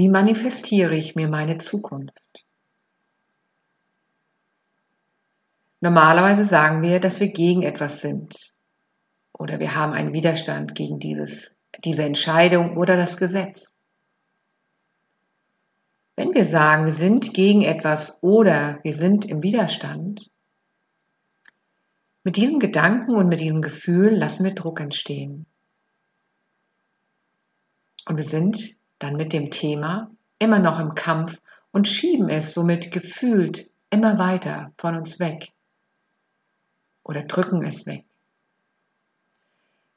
Wie manifestiere ich mir meine Zukunft? Normalerweise sagen wir, dass wir gegen etwas sind oder wir haben einen Widerstand gegen dieses, diese Entscheidung oder das Gesetz. Wenn wir sagen, wir sind gegen etwas oder wir sind im Widerstand, mit diesem Gedanken und mit diesem Gefühl lassen wir Druck entstehen. Und wir sind dann mit dem Thema immer noch im Kampf und schieben es somit gefühlt immer weiter von uns weg oder drücken es weg.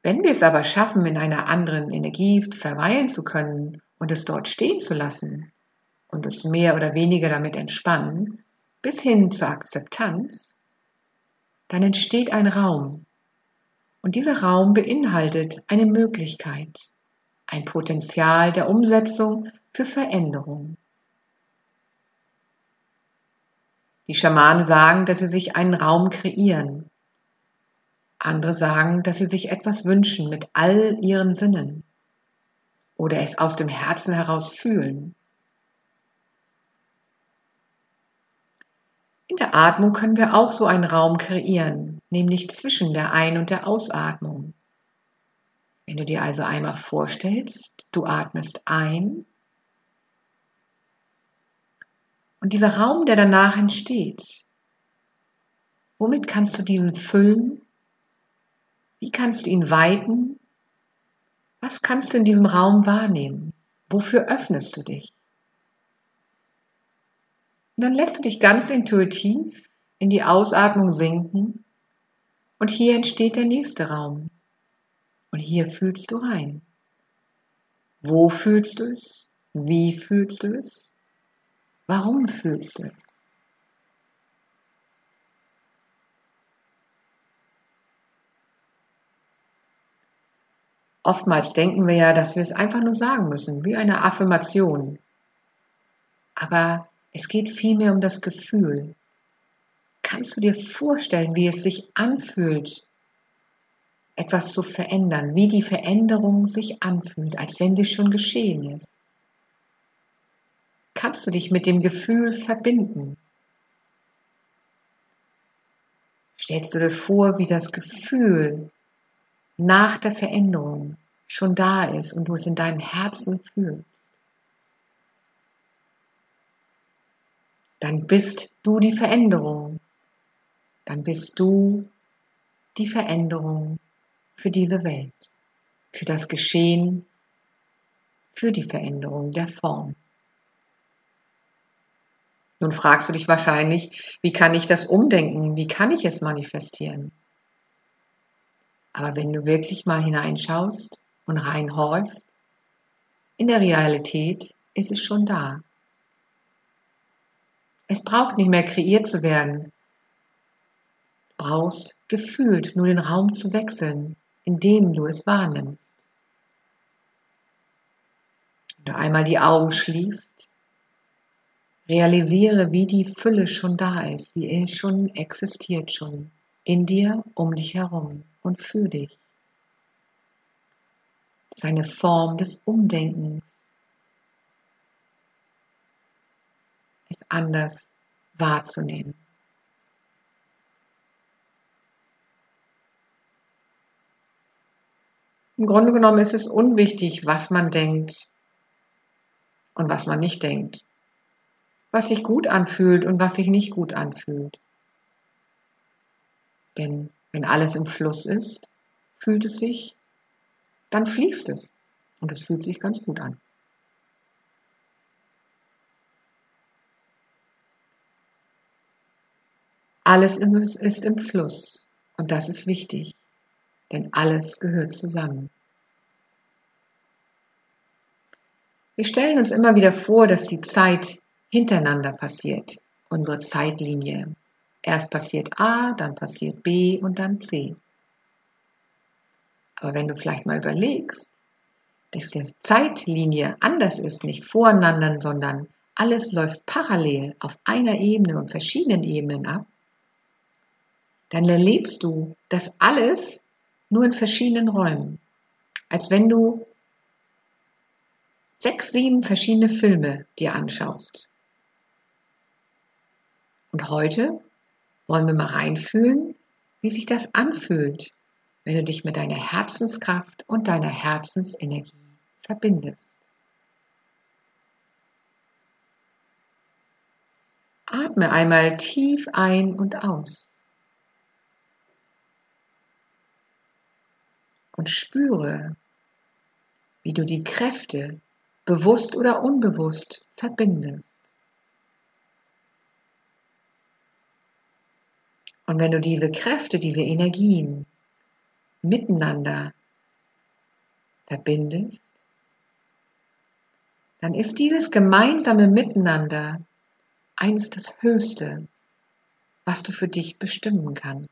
Wenn wir es aber schaffen, in einer anderen Energie verweilen zu können und es dort stehen zu lassen und uns mehr oder weniger damit entspannen, bis hin zur Akzeptanz, dann entsteht ein Raum. Und dieser Raum beinhaltet eine Möglichkeit, ein Potenzial der Umsetzung für Veränderung. Die Schamanen sagen, dass sie sich einen Raum kreieren, andere sagen, dass sie sich etwas wünschen mit all ihren Sinnen oder es aus dem Herzen heraus fühlen. In der Atmung können wir auch so einen Raum kreieren, nämlich zwischen der Ein- und der Ausatmung. Wenn du dir also einmal vorstellst, du atmest ein und dieser Raum, der danach entsteht, womit kannst du diesen füllen wie kannst du ihn weiten? Was kannst du in diesem Raum wahrnehmen? Wofür öffnest du dich? Und dann lässt du dich ganz intuitiv in die Ausatmung sinken und hier entsteht der nächste Raum. Und hier fühlst du rein. Wo fühlst du es? Wie fühlst du es? Warum fühlst du es? Oftmals denken wir ja, dass wir es einfach nur sagen müssen, wie eine Affirmation. Aber es geht vielmehr um das Gefühl. Kannst du dir vorstellen, wie es sich anfühlt, etwas zu verändern, wie die Veränderung sich anfühlt, als wenn sie schon geschehen ist? Kannst du dich mit dem Gefühl verbinden? Stellst du dir vor, wie das Gefühl nach der Veränderung schon da ist und du es in deinem Herzen fühlst, dann bist du die Veränderung. Dann bist du die Veränderung für diese Welt, für das Geschehen, für die Veränderung der Form. Nun fragst du dich wahrscheinlich, wie kann ich das umdenken? Wie kann ich es manifestieren? Aber wenn du wirklich mal hineinschaust und reinhorchst, in der Realität ist es schon da. Es braucht nicht mehr kreiert zu werden. Du brauchst gefühlt nur den Raum zu wechseln, indem du es wahrnimmst. Wenn du einmal die Augen schließt, realisiere, wie die Fülle schon da ist, die schon existiert schon in dir, um dich herum und für dich. Seine Form des Umdenkens ist anders wahrzunehmen. Im Grunde genommen ist es unwichtig, was man denkt und was man nicht denkt, was sich gut anfühlt und was sich nicht gut anfühlt. Denn wenn alles im Fluss ist, fühlt es sich, dann fließt es. Und es fühlt sich ganz gut an. Alles ist im Fluss. Und das ist wichtig. Denn alles gehört zusammen. Wir stellen uns immer wieder vor, dass die Zeit hintereinander passiert, unsere Zeitlinie. Erst passiert A, dann passiert B und dann C. Aber wenn du vielleicht mal überlegst, dass die Zeitlinie anders ist, nicht voreinander, sondern alles läuft parallel auf einer Ebene und verschiedenen Ebenen ab, dann erlebst du das alles nur in verschiedenen Räumen. Als wenn du sechs, sieben verschiedene Filme dir anschaust. Und heute wollen wir mal reinfühlen, wie sich das anfühlt, wenn du dich mit deiner Herzenskraft und deiner Herzensenergie verbindest. Atme einmal tief ein und aus. Und spüre, wie du die Kräfte bewusst oder unbewusst verbindest. Und wenn du diese Kräfte, diese Energien miteinander verbindest, dann ist dieses gemeinsame Miteinander eins das Höchste, was du für dich bestimmen kannst.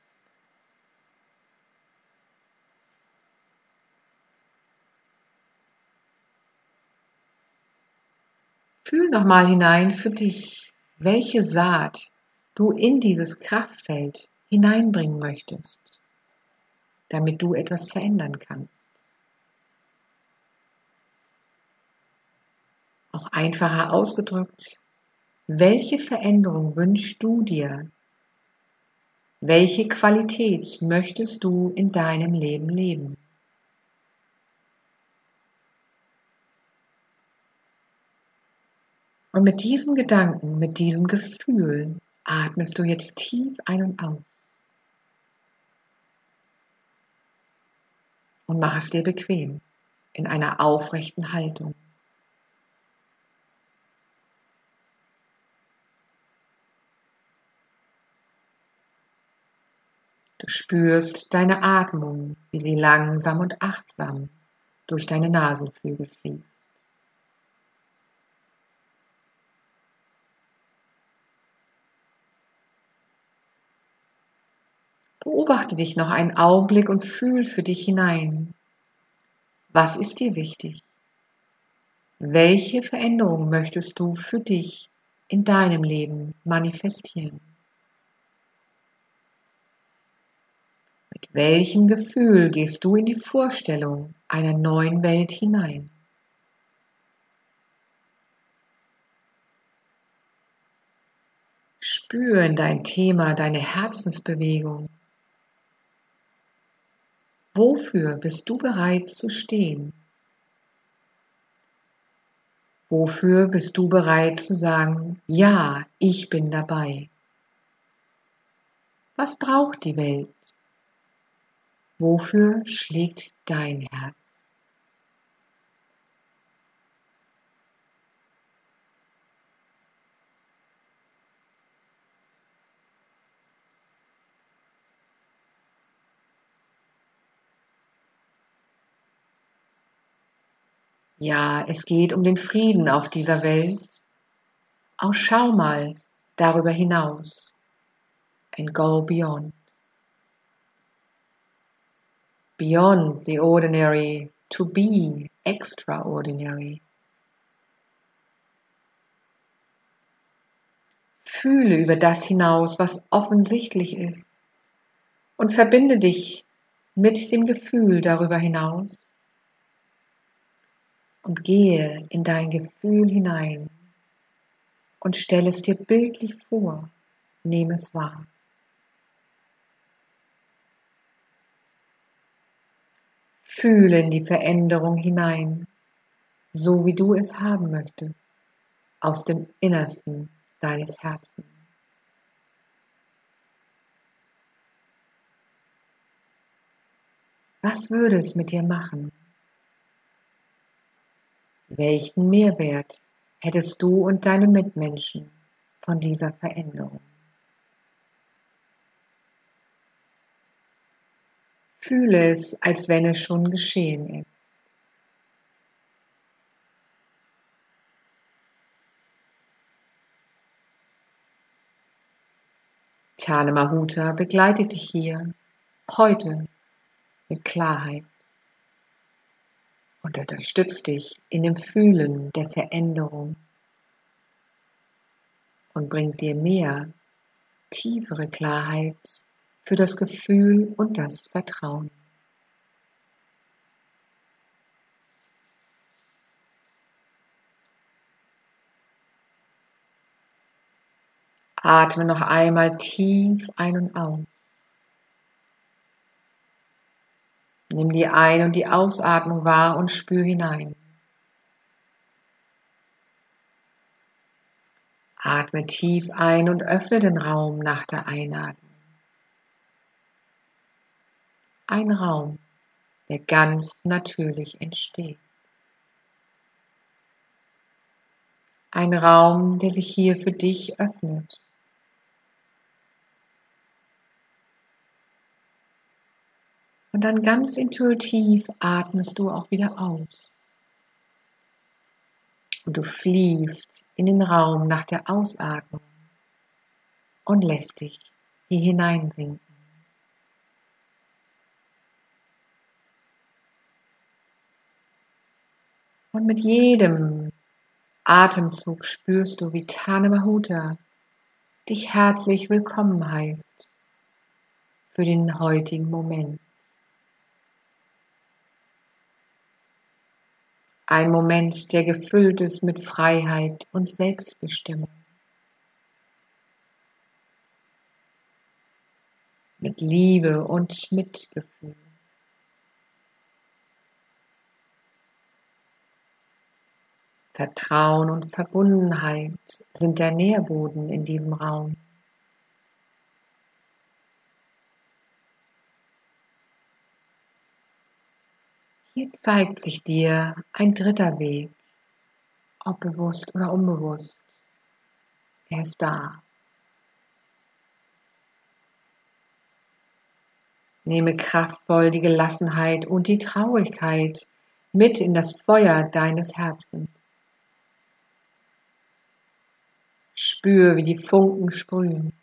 Fühl nochmal hinein für dich, welche Saat du in dieses Kraftfeld hineinbringen möchtest, damit du etwas verändern kannst. Auch einfacher ausgedrückt, welche Veränderung wünschst du dir? Welche Qualität möchtest du in deinem Leben leben? Und mit diesem Gedanken, mit diesem Gefühl atmest du jetzt tief ein und aus. Und mach es dir bequem in einer aufrechten Haltung. Du spürst deine Atmung, wie sie langsam und achtsam durch deine Nasenflügel fließt. Beobachte dich noch einen Augenblick und fühl für dich hinein. Was ist dir wichtig? Welche Veränderung möchtest du für dich in deinem Leben manifestieren? Mit welchem Gefühl gehst du in die Vorstellung einer neuen Welt hinein? Spür in dein Thema, deine Herzensbewegung. Wofür bist du bereit zu stehen? Wofür bist du bereit zu sagen, ja, ich bin dabei? Was braucht die Welt? Wofür schlägt dein Herz? Ja, es geht um den Frieden auf dieser Welt. Auch schau mal darüber hinaus and go beyond. Beyond the ordinary to be extraordinary. Fühle über das hinaus, was offensichtlich ist und verbinde dich mit dem Gefühl darüber hinaus und gehe in dein Gefühl hinein und stelle es dir bildlich vor, nehme es wahr. Fühle in die Veränderung hinein, so wie du es haben möchtest, aus dem Innersten deines Herzens. Was würde es mit dir machen, welchen Mehrwert hättest du und deine Mitmenschen von dieser Veränderung? Fühle es, als wenn es schon geschehen ist. Tane Mahuta begleitet dich hier heute mit Klarheit und unterstützt dich in dem Fühlen der Veränderung und bringt dir mehr, tiefere Klarheit für das Gefühl und das Vertrauen. Atme noch einmal tief ein und aus. Nimm die Ein- und die Ausatmung wahr und spür hinein. Atme tief ein und öffne den Raum nach der Einatmung. Ein Raum, der ganz natürlich entsteht. Ein Raum, der sich hier für dich öffnet. Und dann ganz intuitiv atmest du auch wieder aus. Und du fließt in den Raum nach der Ausatmung und lässt dich hier hineinsinken. Und mit jedem Atemzug spürst du, wie Tane Mahuta dich herzlich willkommen heißt für den heutigen Moment. Ein Moment, der gefüllt ist mit Freiheit und Selbstbestimmung. Mit Liebe und Mitgefühl. Vertrauen und Verbundenheit sind der Nährboden in diesem Raum. Hier zeigt sich dir ein dritter Weg, ob bewusst oder unbewusst. Er ist da. Nehme kraftvoll die Gelassenheit und die Traurigkeit mit in das Feuer deines Herzens. Spür, wie die Funken sprühen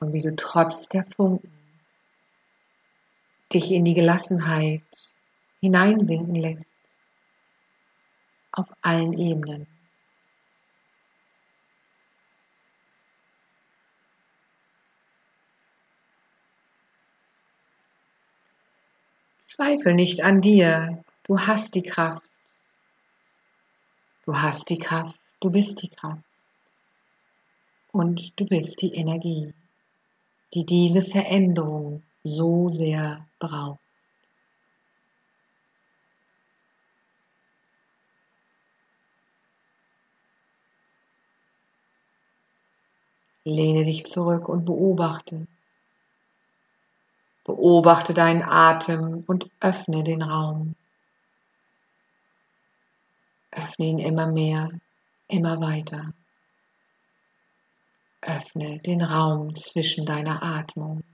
und wie du trotz der Funken dich in die Gelassenheit hineinsinken lässt, auf allen Ebenen. Zweifel nicht an dir, du hast die Kraft. Du hast die Kraft, du bist die Kraft. Und du bist die Energie, die diese Veränderung so sehr braucht. Lehne dich zurück und beobachte. Beobachte deinen Atem und öffne den Raum. Öffne ihn immer mehr, immer weiter. Öffne den Raum zwischen deiner Atmung.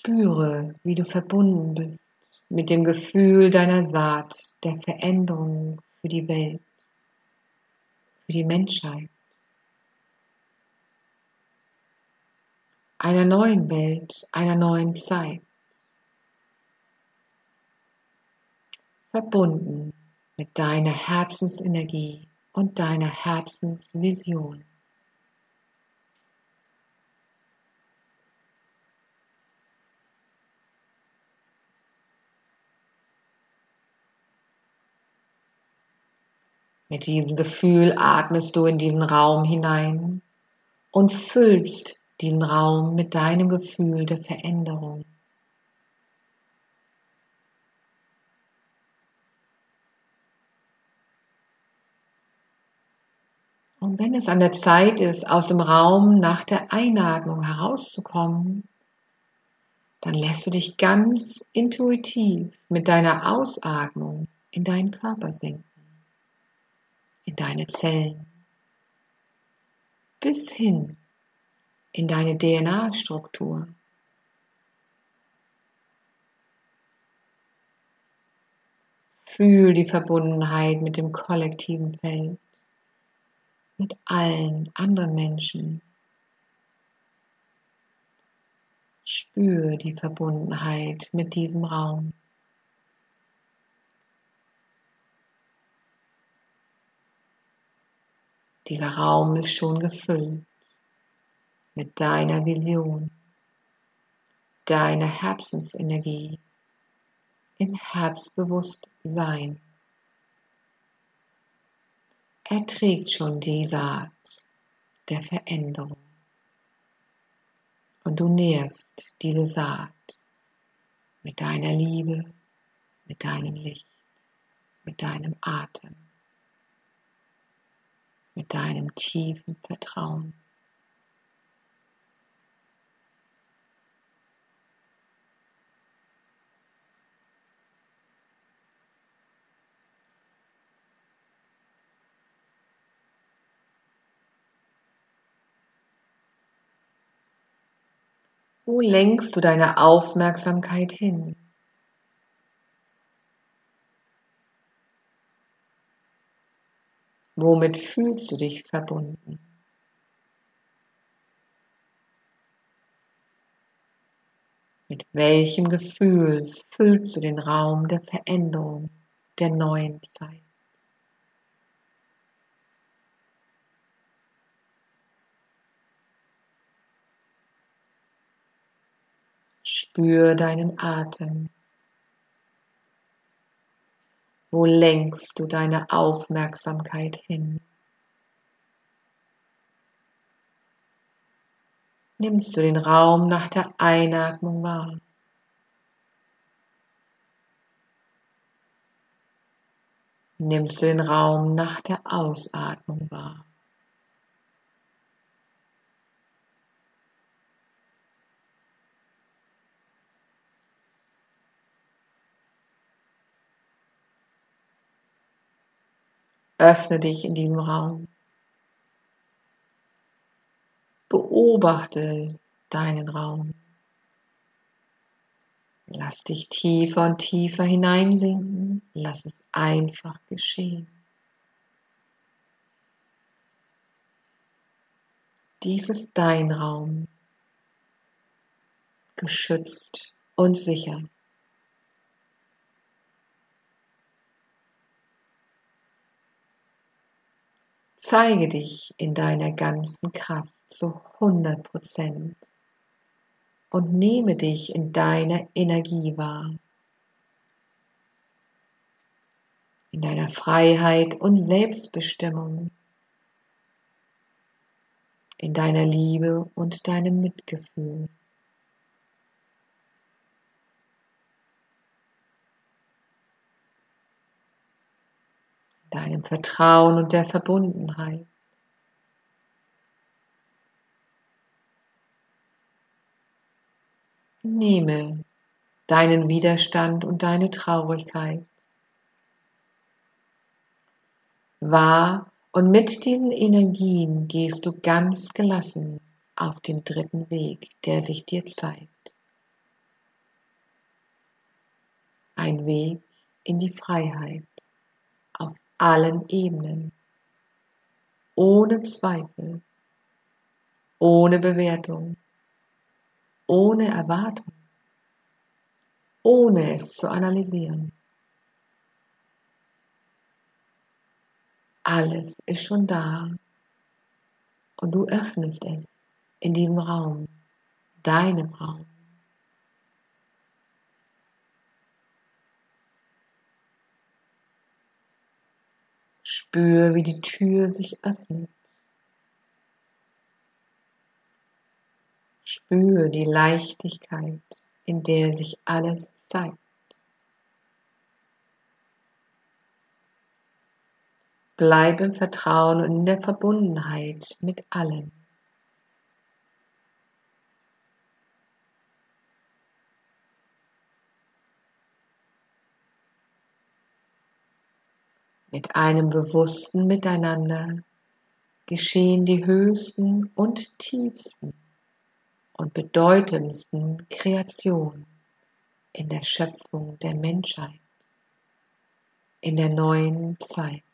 Spüre, wie du verbunden bist mit dem Gefühl deiner Saat der Veränderung für die Welt, für die Menschheit. Einer neuen Welt, einer neuen Zeit. Verbunden mit deiner Herzensenergie und deiner Herzensvision. Mit diesem Gefühl atmest du in diesen Raum hinein und füllst diesen Raum mit deinem Gefühl der Veränderung. Und wenn es an der Zeit ist, aus dem Raum nach der Einatmung herauszukommen, dann lässt du dich ganz intuitiv mit deiner Ausatmung in deinen Körper sinken in deine Zellen bis hin in deine DNA-Struktur. Fühl die Verbundenheit mit dem kollektiven Feld, mit allen anderen Menschen. Spür die Verbundenheit mit diesem Raum. Dieser Raum ist schon gefüllt mit deiner Vision, deiner Herzensenergie, im Herzbewusstsein. Er trägt schon die Saat der Veränderung. Und du nährst diese Saat mit deiner Liebe, mit deinem Licht, mit deinem Atem, mit deinem tiefen Vertrauen. Wo lenkst du deine Aufmerksamkeit hin? Womit fühlst du dich verbunden? Mit welchem Gefühl füllst du den Raum der Veränderung, der neuen Zeit? Spür deinen Atem. Wo lenkst du deine Aufmerksamkeit hin? Nimmst du den Raum nach der Einatmung wahr? Nimmst du den Raum nach der Ausatmung wahr? Öffne dich in diesem Raum. Beobachte deinen Raum. Lass dich tiefer und tiefer hineinsinken. Lass es einfach geschehen. Dies ist dein Raum, geschützt und sicher. Zeige dich in deiner ganzen Kraft zu 100 Prozent und nehme dich in deiner Energie wahr. In deiner Freiheit und Selbstbestimmung. In deiner Liebe und deinem Mitgefühl. Deinem Vertrauen und der Verbundenheit. Nehme deinen Widerstand und deine Traurigkeit wahr und mit diesen Energien gehst du ganz gelassen auf den dritten Weg, der sich dir zeigt. Ein Weg in die Freiheit allen Ebenen, ohne Zweifel, ohne Bewertung, ohne Erwartung, ohne es zu analysieren. Alles ist schon da. Und du öffnest es in diesem Raum, deinem Raum. Spür, wie die Tür sich öffnet. Spür die Leichtigkeit, in der sich alles zeigt. Bleib im Vertrauen und in der Verbundenheit mit allem. Mit einem bewussten Miteinander geschehen die höchsten und tiefsten und bedeutendsten Kreationen in der Schöpfung der Menschheit, in der neuen Zeit.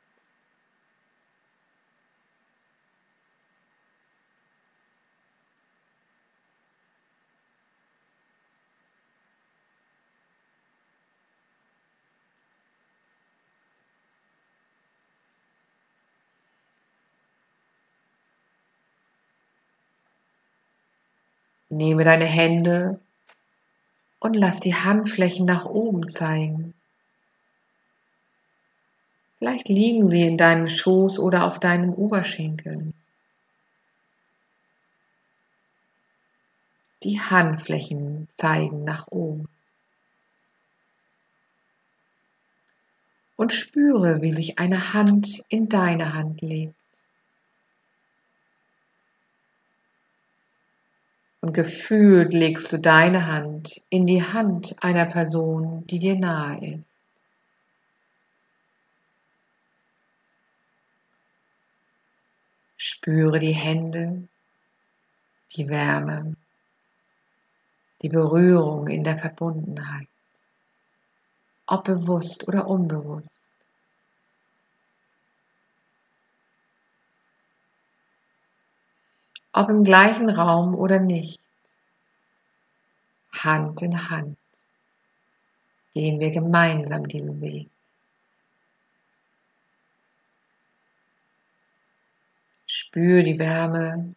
Nehme deine Hände und lass die Handflächen nach oben zeigen. Vielleicht liegen sie in deinem Schoß oder auf deinen Oberschenkeln. Die Handflächen zeigen nach oben. Und spüre, wie sich eine Hand in deine Hand legt. Und gefühlt legst du deine Hand in die Hand einer Person, die dir nahe ist. Spüre die Hände, die Wärme, die Berührung in der Verbundenheit, ob bewusst oder unbewusst. Ob im gleichen Raum oder nicht. Hand in Hand gehen wir gemeinsam diesen Weg. Spür die Wärme,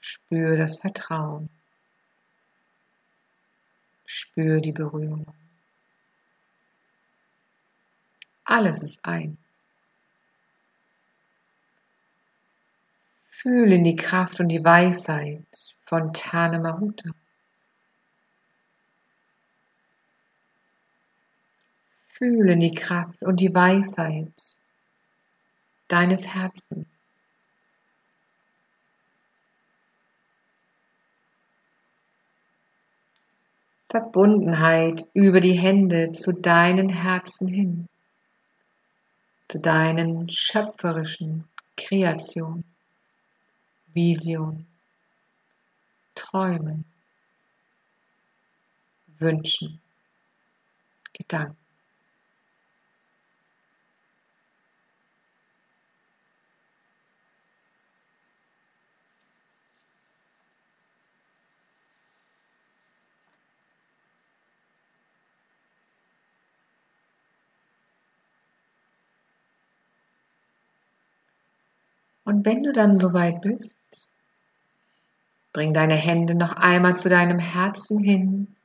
spür das Vertrauen, spür die Berührung. Alles ist ein. Fühle in die Kraft und die Weisheit von Tane Mahuta. Fühle in die Kraft und die Weisheit deines Herzens. Verbundenheit über die Hände zu deinen Herzen hin, zu deinen schöpferischen Kreationen, Visionen, Träumen, Wünschen, Gedanken. Und wenn du dann soweit bist, bring deine Hände noch einmal zu deinem Herzen hin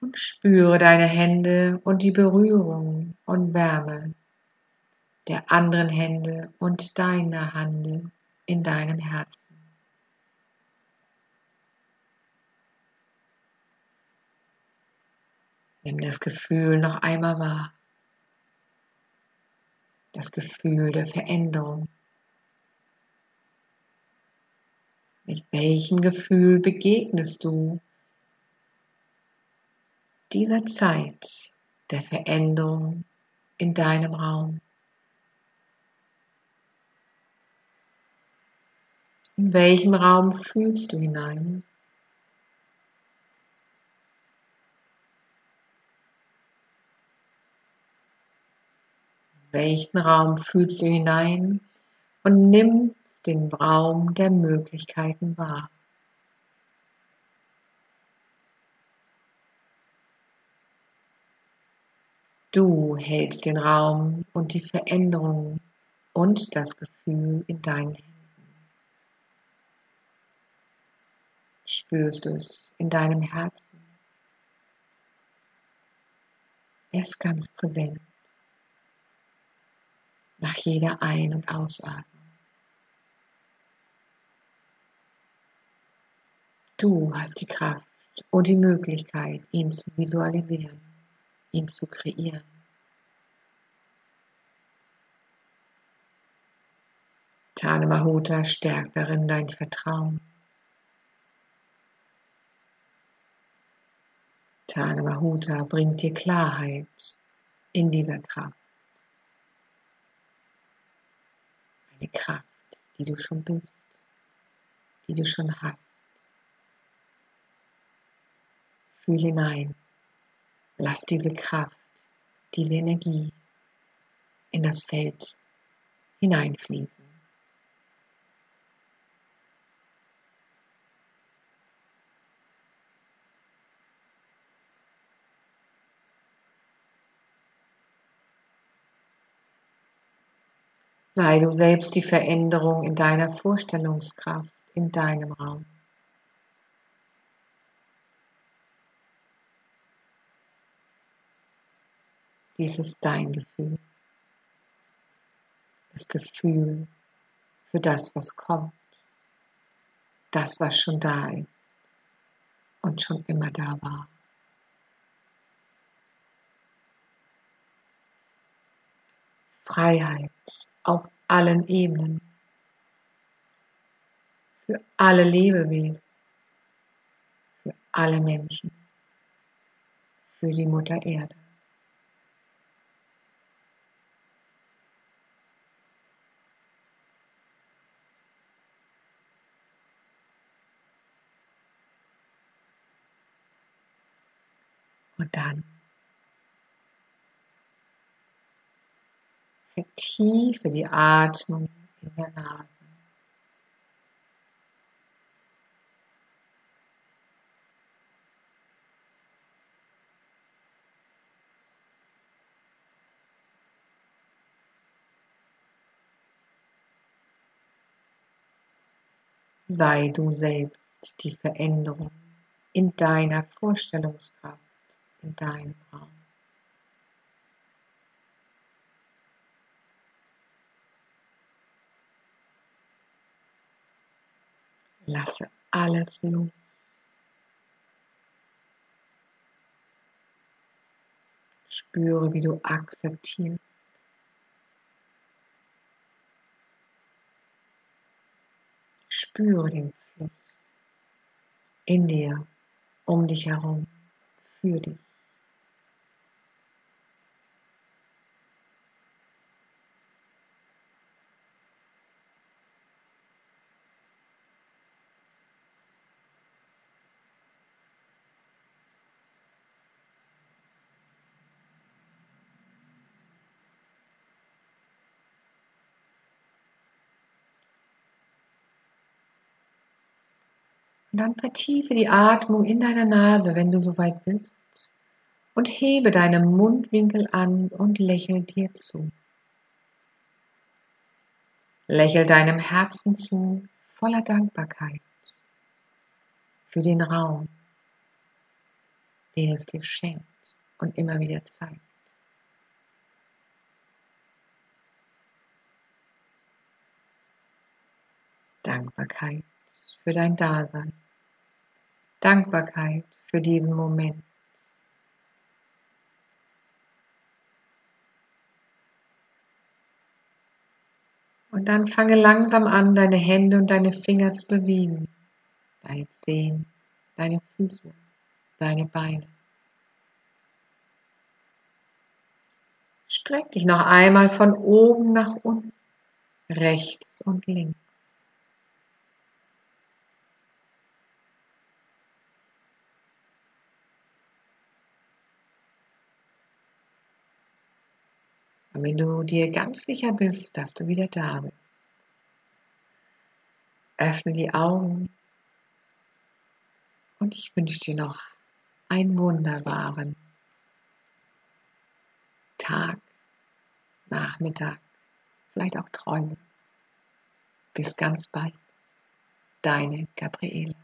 und spüre deine Hände und die Berührung und Wärme der anderen Hände und deiner Hände in deinem Herzen. Nimm das Gefühl noch einmal wahr das Gefühl der Veränderung. Mit welchem Gefühl begegnest du dieser Zeit der Veränderung in deinem Raum? In welchem Raum fühlst du hinein? Welchen Raum fühlst du hinein und nimmst den Raum der Möglichkeiten wahr. Du hältst den Raum und die Veränderung und das Gefühl in deinen Händen. Spürst es in deinem Herzen. Er ist ganz präsent nach jeder Ein- und Ausatmung. Du hast die Kraft und die Möglichkeit, ihn zu visualisieren, ihn zu kreieren. Tane Mahuta stärkt darin dein Vertrauen. Tane Mahuta bringt dir Klarheit in dieser Kraft. Eine Kraft, die du schon bist, die du schon hast. Fühl hinein, lass diese Kraft, diese Energie in das Feld hineinfließen. Sei du selbst die Veränderung in deiner Vorstellungskraft, in deinem Raum. Dies ist dein Gefühl. Das Gefühl für das, was kommt. Das, was schon da ist und schon immer da war. Freiheit auf allen Ebenen. Für alle Lebewesen. Für alle Menschen. Für die Mutter Erde. Und dann vertiefe die Atmung in der Nase. Sei du selbst die Veränderung in deiner Vorstellungskraft in deinem Raum. Lasse alles los. Spüre, wie du akzeptierst. Spüre den Fluss in dir, um dich herum, für dich. Und dann vertiefe die Atmung in deiner Nase, wenn du soweit bist. Und hebe deine Mundwinkel an und lächel dir zu. Lächel deinem Herzen zu, voller Dankbarkeit für den Raum, den es dir schenkt und immer wieder zeigt. Dankbarkeit für dein Dasein. Dankbarkeit für diesen Moment. Und dann fange langsam an, deine Hände und deine Finger zu bewegen. Deine Zehen, deine Füße, deine Beine. Streck dich noch einmal von oben nach unten, rechts und links. Wenn du dir ganz sicher bist, dass du wieder da bist, öffne die Augen und ich wünsche dir noch einen wunderbaren Tag, Nachmittag, vielleicht auch Träume. Bis ganz bald, deine Gabriele.